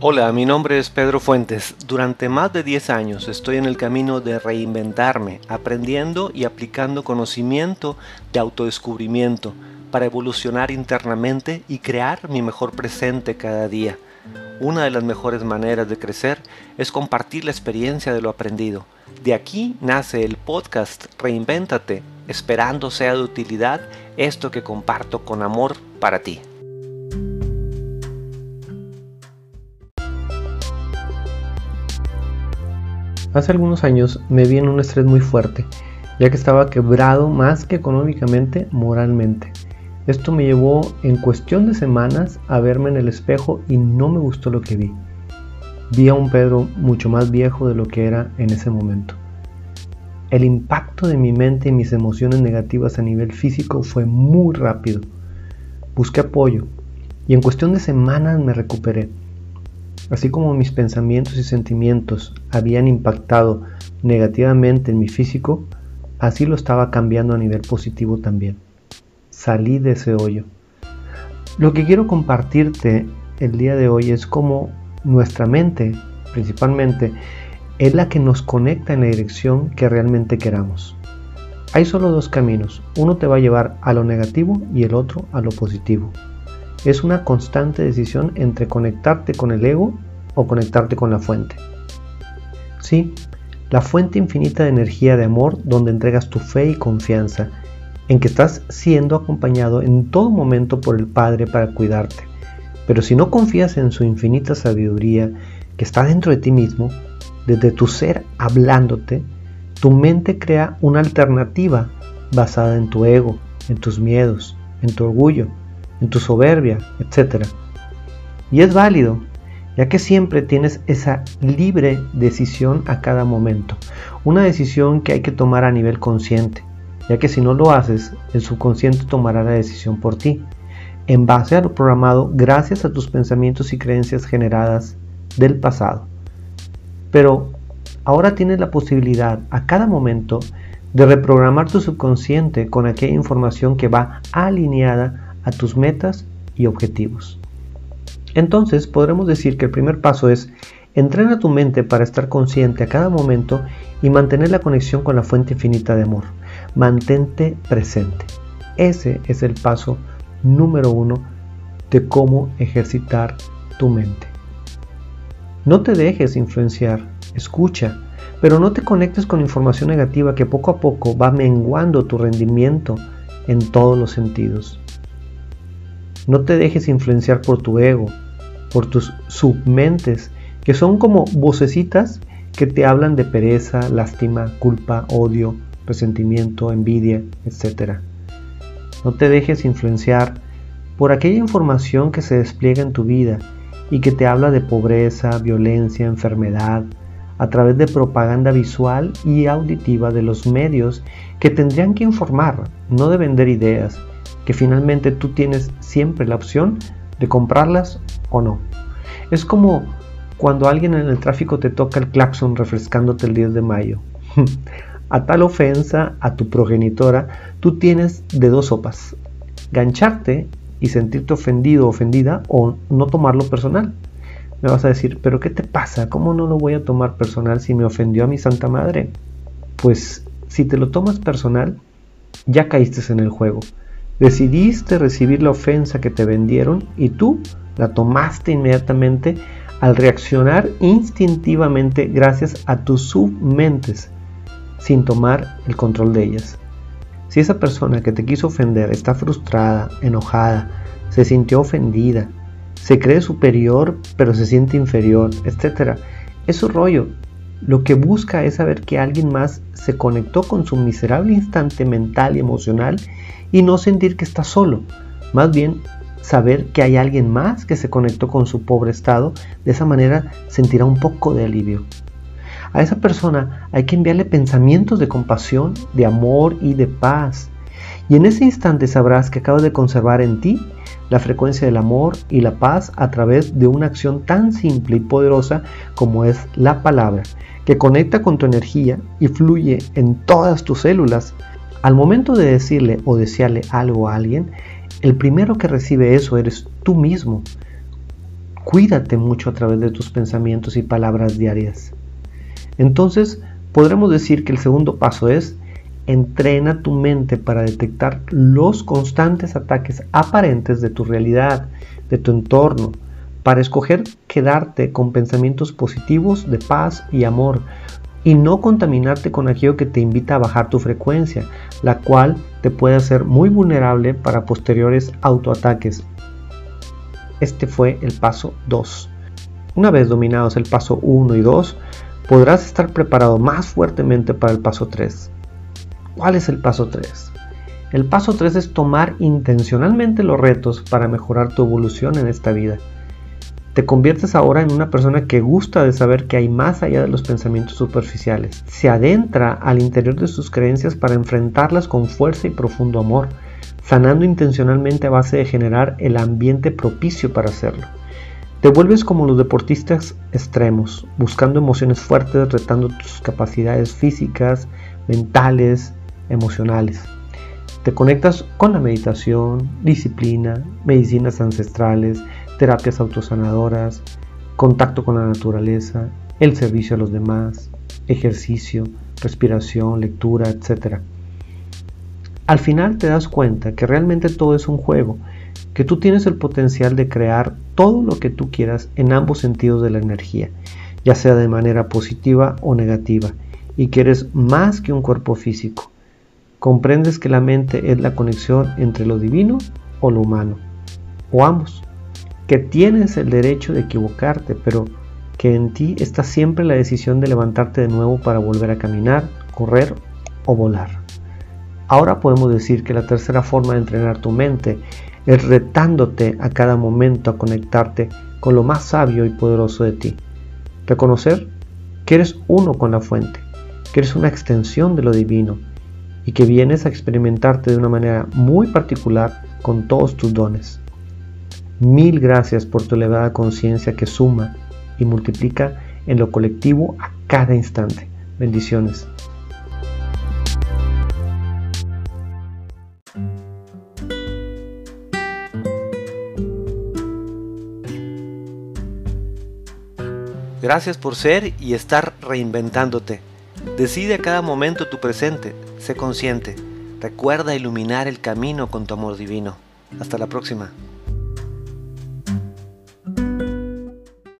Hola, mi nombre es Pedro Fuentes. Durante más de 10 años estoy en el camino de reinventarme, aprendiendo y aplicando conocimiento de autodescubrimiento para evolucionar internamente y crear mi mejor presente cada día. Una de las mejores maneras de crecer es compartir la experiencia de lo aprendido. De aquí nace el podcast Reinvéntate, esperando sea de utilidad esto que comparto con amor para ti. Hace algunos años me vi en un estrés muy fuerte, ya que estaba quebrado más que económicamente, moralmente. Esto me llevó en cuestión de semanas a verme en el espejo y no me gustó lo que vi. Vi a un Pedro mucho más viejo de lo que era en ese momento. El impacto de mi mente y mis emociones negativas a nivel físico fue muy rápido. Busqué apoyo y en cuestión de semanas me recuperé. Así como mis pensamientos y sentimientos habían impactado negativamente en mi físico, así lo estaba cambiando a nivel positivo también. Salí de ese hoyo. Lo que quiero compartirte el día de hoy es cómo nuestra mente, principalmente, es la que nos conecta en la dirección que realmente queramos. Hay solo dos caminos, uno te va a llevar a lo negativo y el otro a lo positivo. Es una constante decisión entre conectarte con el ego o conectarte con la fuente. Sí, la fuente infinita de energía de amor donde entregas tu fe y confianza en que estás siendo acompañado en todo momento por el Padre para cuidarte. Pero si no confías en su infinita sabiduría que está dentro de ti mismo, desde tu ser hablándote, tu mente crea una alternativa basada en tu ego, en tus miedos, en tu orgullo, en tu soberbia, etc. Y es válido, ya que siempre tienes esa libre decisión a cada momento. Una decisión que hay que tomar a nivel consciente, ya que si no lo haces, el subconsciente tomará la decisión por ti, en base a lo programado gracias a tus pensamientos y creencias generadas del pasado. Pero ahora tienes la posibilidad a cada momento de reprogramar tu subconsciente con aquella información que va alineada a tus metas y objetivos. Entonces podremos decir que el primer paso es entrena tu mente para estar consciente a cada momento y mantener la conexión con la fuente infinita de amor. Mantente presente. Ese es el paso número uno de cómo ejercitar tu mente. No te dejes influenciar, escucha, pero no te conectes con información negativa que poco a poco va menguando tu rendimiento en todos los sentidos. No te dejes influenciar por tu ego, por tus submentes, que son como vocecitas que te hablan de pereza, lástima, culpa, odio, resentimiento, envidia, etc. No te dejes influenciar por aquella información que se despliega en tu vida y que te habla de pobreza, violencia, enfermedad, a través de propaganda visual y auditiva de los medios que tendrían que informar, no de vender ideas, que finalmente tú tienes siempre la opción de comprarlas o no. Es como cuando alguien en el tráfico te toca el claxon refrescándote el 10 de mayo. a tal ofensa a tu progenitora, tú tienes de dos sopas. Gancharte y sentirte ofendido o ofendida o no tomarlo personal. Me vas a decir, pero ¿qué te pasa? ¿Cómo no lo voy a tomar personal si me ofendió a mi Santa Madre? Pues si te lo tomas personal, ya caíste en el juego. Decidiste recibir la ofensa que te vendieron y tú la tomaste inmediatamente al reaccionar instintivamente gracias a tus submentes sin tomar el control de ellas. Si esa persona que te quiso ofender está frustrada, enojada, se sintió ofendida, se cree superior pero se siente inferior, etc., es su rollo. Lo que busca es saber que alguien más se conectó con su miserable instante mental y emocional y no sentir que está solo. Más bien saber que hay alguien más que se conectó con su pobre estado, de esa manera sentirá un poco de alivio. A esa persona hay que enviarle pensamientos de compasión, de amor y de paz. Y en ese instante sabrás que acabas de conservar en ti la frecuencia del amor y la paz a través de una acción tan simple y poderosa como es la palabra, que conecta con tu energía y fluye en todas tus células. Al momento de decirle o desearle algo a alguien, el primero que recibe eso eres tú mismo. Cuídate mucho a través de tus pensamientos y palabras diarias. Entonces, podremos decir que el segundo paso es entrena tu mente para detectar los constantes ataques aparentes de tu realidad, de tu entorno, para escoger quedarte con pensamientos positivos de paz y amor y no contaminarte con aquello que te invita a bajar tu frecuencia, la cual te puede hacer muy vulnerable para posteriores autoataques. Este fue el paso 2. Una vez dominados el paso 1 y 2, podrás estar preparado más fuertemente para el paso 3. ¿Cuál es el paso 3? El paso 3 es tomar intencionalmente los retos para mejorar tu evolución en esta vida. Te conviertes ahora en una persona que gusta de saber que hay más allá de los pensamientos superficiales. Se adentra al interior de sus creencias para enfrentarlas con fuerza y profundo amor, sanando intencionalmente a base de generar el ambiente propicio para hacerlo. Te vuelves como los deportistas extremos, buscando emociones fuertes, retando tus capacidades físicas, mentales, emocionales. Te conectas con la meditación, disciplina, medicinas ancestrales, terapias autosanadoras, contacto con la naturaleza, el servicio a los demás, ejercicio, respiración, lectura, etc. Al final te das cuenta que realmente todo es un juego que tú tienes el potencial de crear todo lo que tú quieras en ambos sentidos de la energía, ya sea de manera positiva o negativa, y que eres más que un cuerpo físico. Comprendes que la mente es la conexión entre lo divino o lo humano, o ambos, que tienes el derecho de equivocarte, pero que en ti está siempre la decisión de levantarte de nuevo para volver a caminar, correr o volar. Ahora podemos decir que la tercera forma de entrenar tu mente es retándote a cada momento a conectarte con lo más sabio y poderoso de ti. Reconocer que eres uno con la fuente, que eres una extensión de lo divino y que vienes a experimentarte de una manera muy particular con todos tus dones. Mil gracias por tu elevada conciencia que suma y multiplica en lo colectivo a cada instante. Bendiciones. Gracias por ser y estar reinventándote. Decide a cada momento tu presente, sé consciente. Recuerda iluminar el camino con tu amor divino. Hasta la próxima.